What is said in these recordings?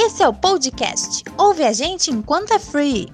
Esse é o podcast. Ouve a gente enquanto é free.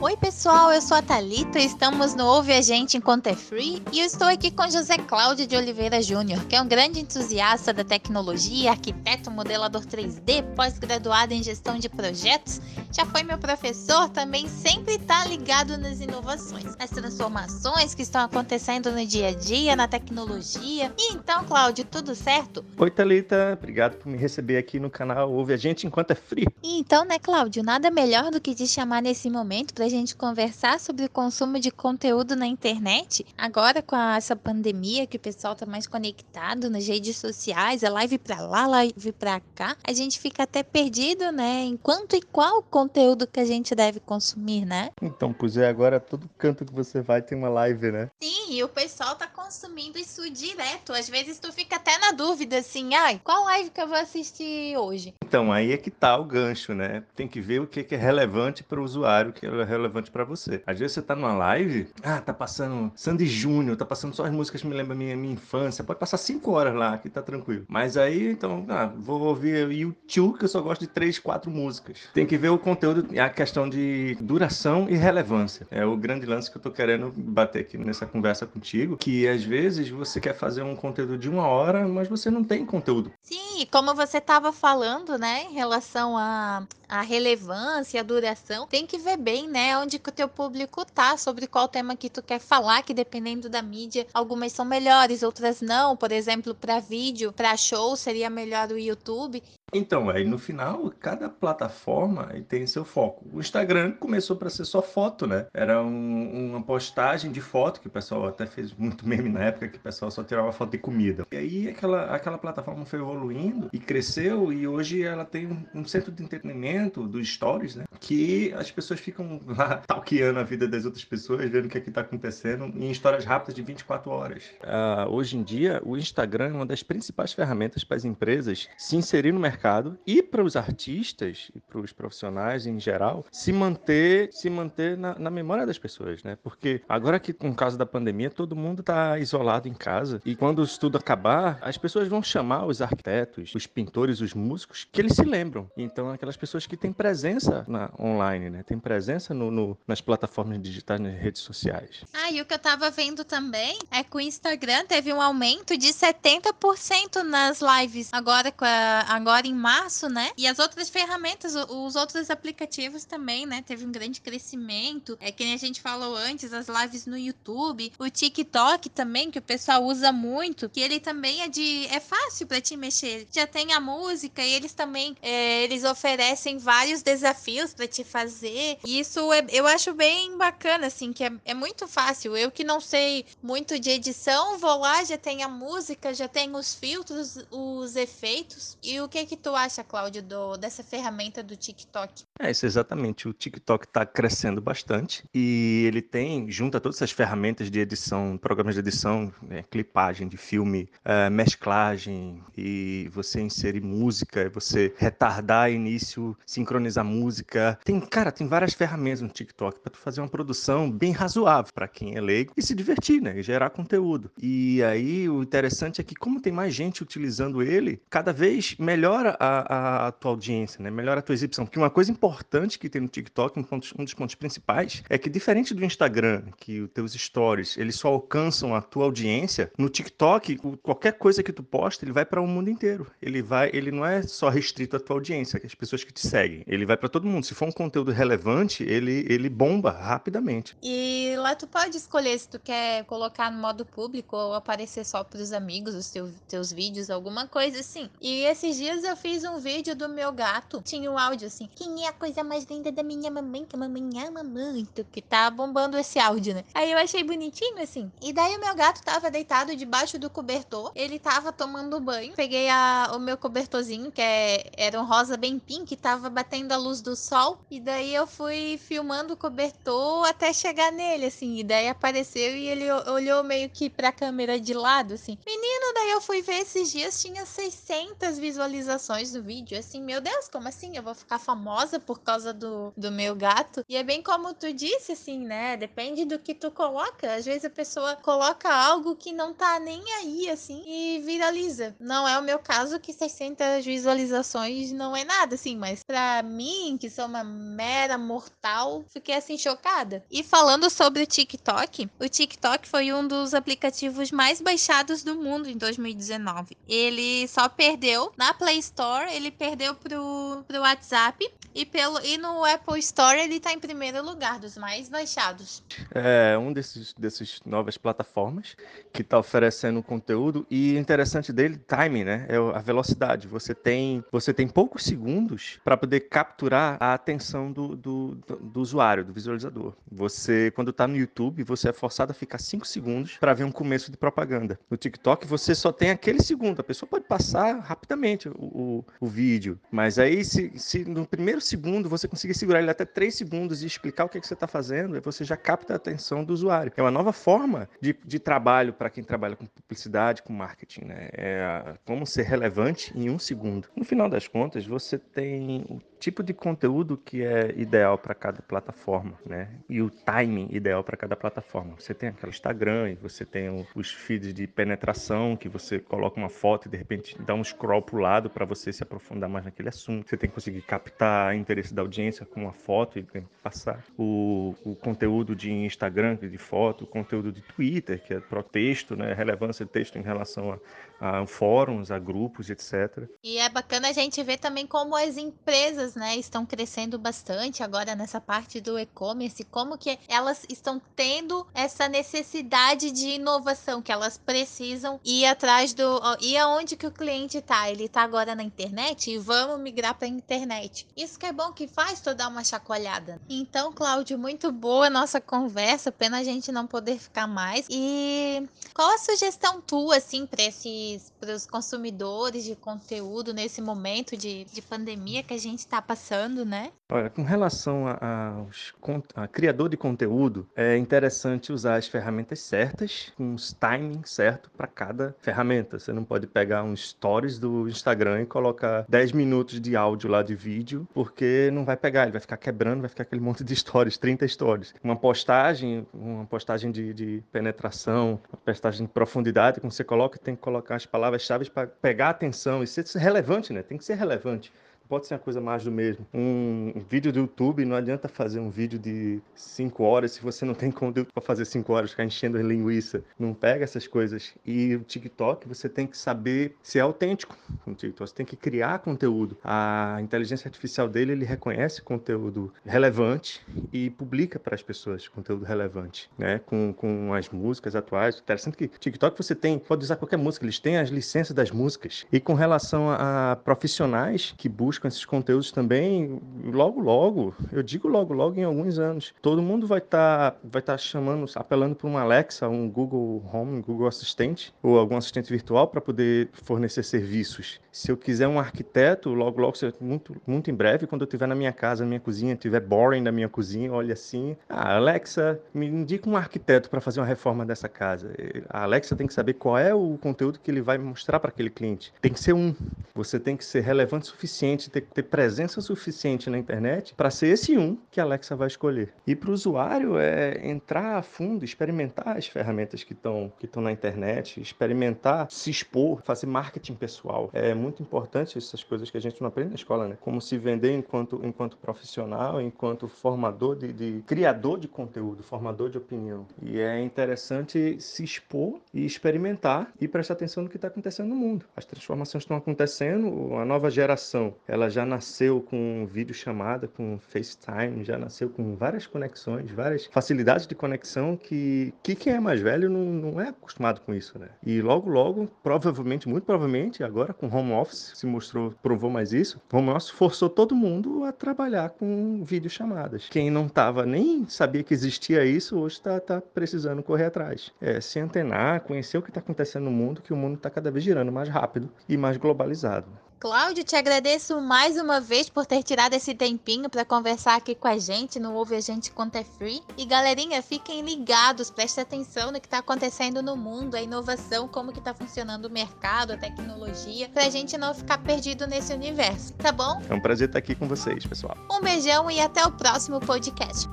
Oi, pessoal, eu sou a Thalita, estamos no Ouve a Gente Enquanto é Free e eu estou aqui com José Cláudio de Oliveira Júnior, que é um grande entusiasta da tecnologia, arquiteto, modelador 3D, pós-graduado em gestão de projetos, já foi meu professor, também sempre está ligado nas inovações, nas transformações que estão acontecendo no dia a dia, na tecnologia. E então, Cláudio, tudo certo? Oi, Thalita, obrigado por me receber aqui no canal Ouve a Gente Enquanto é Free. E então, né, Cláudio, nada melhor do que te chamar nesse momento para a gente conversar sobre o consumo de conteúdo na internet. Agora, com essa pandemia, que o pessoal tá mais conectado nas redes sociais, é live pra lá, live pra cá, a gente fica até perdido, né? Em quanto e qual conteúdo que a gente deve consumir, né? Então, pois é, agora todo canto que você vai tem uma live, né? Sim, e o pessoal tá consumindo isso direto. Às vezes tu fica até na dúvida, assim, ai, qual live que eu vou assistir hoje? Então, aí é que tá o gancho, né? Tem que ver o que é relevante para o usuário, que é relevante para você. Às vezes você tá numa live, ah, tá passando Sandy Júnior, tá passando só as músicas que me lembram minha, minha infância. Pode passar cinco horas lá, que tá tranquilo. Mas aí, então, ah, vou ouvir YouTube, que eu só gosto de três, quatro músicas. Tem que ver o conteúdo, a questão de duração e relevância. É o grande lance que eu tô querendo bater aqui nessa conversa contigo, que às vezes você quer fazer um conteúdo de uma hora, mas você não tem conteúdo. Sim, como você tava falando, né, em relação a, a relevância, a duração, tem que ver bem, né, onde que o teu público tá, sobre qual tema que tu quer falar, que dependendo da mídia, algumas são melhores, outras não. Por exemplo, para vídeo, para show, seria melhor o YouTube. Então, aí no final, cada plataforma tem seu foco. O Instagram começou para ser só foto, né? Era um, uma postagem de foto, que o pessoal até fez muito meme na época, que o pessoal só tirava foto de comida. E aí aquela, aquela plataforma foi evoluindo e cresceu, e hoje ela tem um, um centro de entretenimento dos stories, né? Que as pessoas ficam lá talqueando a vida das outras pessoas, vendo o que é que tá acontecendo, em histórias rápidas de 24 horas. Uh, hoje em dia, o Instagram é uma das principais ferramentas para as empresas se inserir no mercado mercado e para os artistas e para os profissionais em geral se manter se manter na, na, memória das pessoas, né? Porque agora que com o caso da pandemia todo mundo está isolado em casa e quando isso tudo acabar as pessoas vão chamar os arquitetos, os pintores, os músicos que eles se lembram. Então aquelas pessoas que têm presença na online, né? Tem presença no, no, nas plataformas digitais, nas redes sociais. Ah, e o que eu tava vendo também é que o Instagram teve um aumento de 70% nas lives agora com a, agora em março, né? E as outras ferramentas, os outros aplicativos também, né? Teve um grande crescimento. É que nem a gente falou antes, as lives no YouTube, o TikTok também, que o pessoal usa muito, que ele também é de. é fácil para te mexer. Já tem a música e eles também é, eles oferecem vários desafios para te fazer. E isso é, eu acho bem bacana, assim, que é, é muito fácil. Eu que não sei muito de edição, vou lá, já tem a música, já tem os filtros, os efeitos. E o que que tu acha, Cláudio, do, dessa ferramenta do TikTok? É isso, exatamente. O TikTok está crescendo bastante e ele tem, junto a todas essas ferramentas de edição, programas de edição, né, clipagem de filme, é, mesclagem e você inserir música, você retardar início, sincronizar música. Tem, cara, tem várias ferramentas no TikTok para tu fazer uma produção bem razoável para quem é leigo e se divertir, né? E gerar conteúdo. E aí o interessante é que como tem mais gente utilizando ele, cada vez melhora melhora a, a, tua audiência, né? Melhora a tua exibição. Porque uma coisa importante que tem no TikTok, um, ponto, um dos pontos principais, é que diferente do Instagram, que os teus stories, eles só alcançam a tua audiência, no TikTok, qualquer coisa que tu posta, ele vai para o mundo inteiro. Ele vai, ele não é só restrito à tua audiência, as pessoas que te seguem. Ele vai para todo mundo. Se for um conteúdo relevante, ele, ele bomba rapidamente. E lá tu pode escolher se tu quer colocar no modo público ou aparecer só para os amigos, os teus, teus vídeos, alguma coisa assim. E esses dias eu fiz um vídeo do meu gato. Tinha um áudio assim: Quem é a coisa mais linda da minha mamãe? Que a mamãe ama muito. Que tá bombando esse áudio, né? Aí eu achei bonitinho assim. E daí o meu gato tava deitado debaixo do cobertor. Ele tava tomando banho. Peguei a, o meu cobertorzinho, que é, era um rosa bem pink, tava batendo a luz do sol. E daí eu fui filmando o cobertor até chegar nele, assim. E daí apareceu e ele olhou meio que pra câmera de lado, assim. Menino, daí eu fui ver esses dias, tinha 600 visualizações visualizações do vídeo. Assim, meu Deus, como assim? Eu vou ficar famosa por causa do, do meu gato? E é bem como tu disse, assim, né? Depende do que tu coloca. Às vezes a pessoa coloca algo que não tá nem aí, assim, e viraliza. Não é o meu caso, que 600 visualizações não é nada, assim, mas pra mim, que sou uma mera mortal, fiquei assim chocada. E falando sobre o TikTok, o TikTok foi um dos aplicativos mais baixados do mundo em 2019. Ele só perdeu na Play Store, ele perdeu pro, pro WhatsApp e, pelo, e no Apple Store ele tá em primeiro lugar, dos mais baixados. É um desses, desses novas plataformas que tá oferecendo conteúdo e interessante dele, timing, né? É a velocidade. Você tem, você tem poucos segundos para poder capturar a atenção do, do, do, usuário, do visualizador. Você, quando está no YouTube, você é forçado a ficar 5 segundos para ver um começo de propaganda. No TikTok, você só tem aquele segundo. A pessoa pode passar rapidamente o, o vídeo, mas aí, se, se, no primeiro segundo você conseguir segurar ele até 3 segundos e explicar o que, é que você está fazendo, você já capta a atenção do usuário. É uma nova forma de, de trabalho para quem trabalha com publicidade, com marketing. Né? É como ser relevante em um segundo. No final das contas, você tem tipo de conteúdo que é ideal para cada plataforma, né? E o timing ideal para cada plataforma. Você tem aquele Instagram e você tem os feeds de penetração que você coloca uma foto e de repente dá um scroll para o lado para você se aprofundar mais naquele assunto. Você tem que conseguir captar interesse da audiência com uma foto e passar o, o conteúdo de Instagram, de foto, o conteúdo de Twitter, que é pro texto, né? Relevância de texto em relação a a fóruns, a grupos, etc. E é bacana a gente ver também como as empresas, né, estão crescendo bastante agora nessa parte do e-commerce, como que elas estão tendo essa necessidade de inovação que elas precisam ir atrás do e aonde que o cliente tá? Ele tá agora na internet e vamos migrar para a internet. Isso que é bom que faz toda uma chacoalhada. Então, Cláudio, muito boa a nossa conversa, pena a gente não poder ficar mais. E qual a sugestão tua assim para esse para os consumidores de conteúdo nesse momento de, de pandemia que a gente está passando, né? Olha, com relação a, a, a, criador de conteúdo, é interessante usar as ferramentas certas, com os timings certos para cada ferramenta. Você não pode pegar um stories do Instagram e colocar 10 minutos de áudio lá de vídeo, porque não vai pegar, ele vai ficar quebrando, vai ficar aquele monte de stories, 30 stories. Uma postagem, uma postagem de, de penetração, uma postagem de profundidade, como você coloca, tem que colocar as palavras-chave para pegar a atenção e ser relevante, né? Tem que ser relevante pode ser uma coisa mais do mesmo. Um vídeo do YouTube, não adianta fazer um vídeo de 5 horas se você não tem conteúdo para fazer 5 horas, ficar enchendo linguiça. Não pega essas coisas. E o TikTok, você tem que saber ser autêntico com o TikTok. Você tem que criar conteúdo. A inteligência artificial dele, ele reconhece conteúdo relevante e publica para as pessoas conteúdo relevante, né? Com, com as músicas atuais. Interessante que TikTok você tem, pode usar qualquer música, eles têm as licenças das músicas. E com relação a profissionais que buscam buscam esses conteúdos também, logo, logo, eu digo logo, logo em alguns anos, todo mundo vai estar tá, vai tá chamando, apelando para uma Alexa, um Google Home, um Google Assistente ou algum assistente virtual para poder fornecer serviços. Se eu quiser um arquiteto, logo, logo, muito, muito em breve, quando eu estiver na minha casa, na minha cozinha, tiver boring na minha cozinha, olha assim, ah, Alexa, me indica um arquiteto para fazer uma reforma dessa casa. A Alexa tem que saber qual é o conteúdo que ele vai mostrar para aquele cliente. Tem que ser um. Você tem que ser relevante o suficiente ter, ter presença suficiente na internet para ser esse um que a Alexa vai escolher. E para o usuário é entrar a fundo, experimentar as ferramentas que estão que estão na internet, experimentar, se expor, fazer marketing pessoal. É muito importante essas coisas que a gente não aprende na escola, né? Como se vender enquanto enquanto profissional, enquanto formador de, de criador de conteúdo, formador de opinião. E é interessante se expor e experimentar e prestar atenção no que está acontecendo no mundo. As transformações estão acontecendo, a nova geração, ela já nasceu com vídeo chamada, com FaceTime, já nasceu com várias conexões, várias facilidades de conexão que, que quem é mais velho não, não é acostumado com isso, né? E logo, logo, provavelmente, muito provavelmente, agora com home office, se mostrou, provou mais isso, home office forçou todo mundo a trabalhar com videochamadas. Quem não tava nem sabia que existia isso, hoje está tá precisando correr atrás. É, se antenar, conhecer o que está acontecendo no mundo, que o mundo está cada vez girando mais rápido e mais globalizado. Cláudio, te agradeço mais uma vez por ter tirado esse tempinho para conversar aqui com a gente no Ouve a Gente Conta é Free. E galerinha, fiquem ligados, prestem atenção no que está acontecendo no mundo, a inovação, como que está funcionando o mercado, a tecnologia, para a gente não ficar perdido nesse universo, tá bom? É um prazer estar aqui com vocês, pessoal. Um beijão e até o próximo podcast.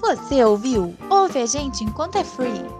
Você ouviu? Ouve a Gente Enquanto é Free.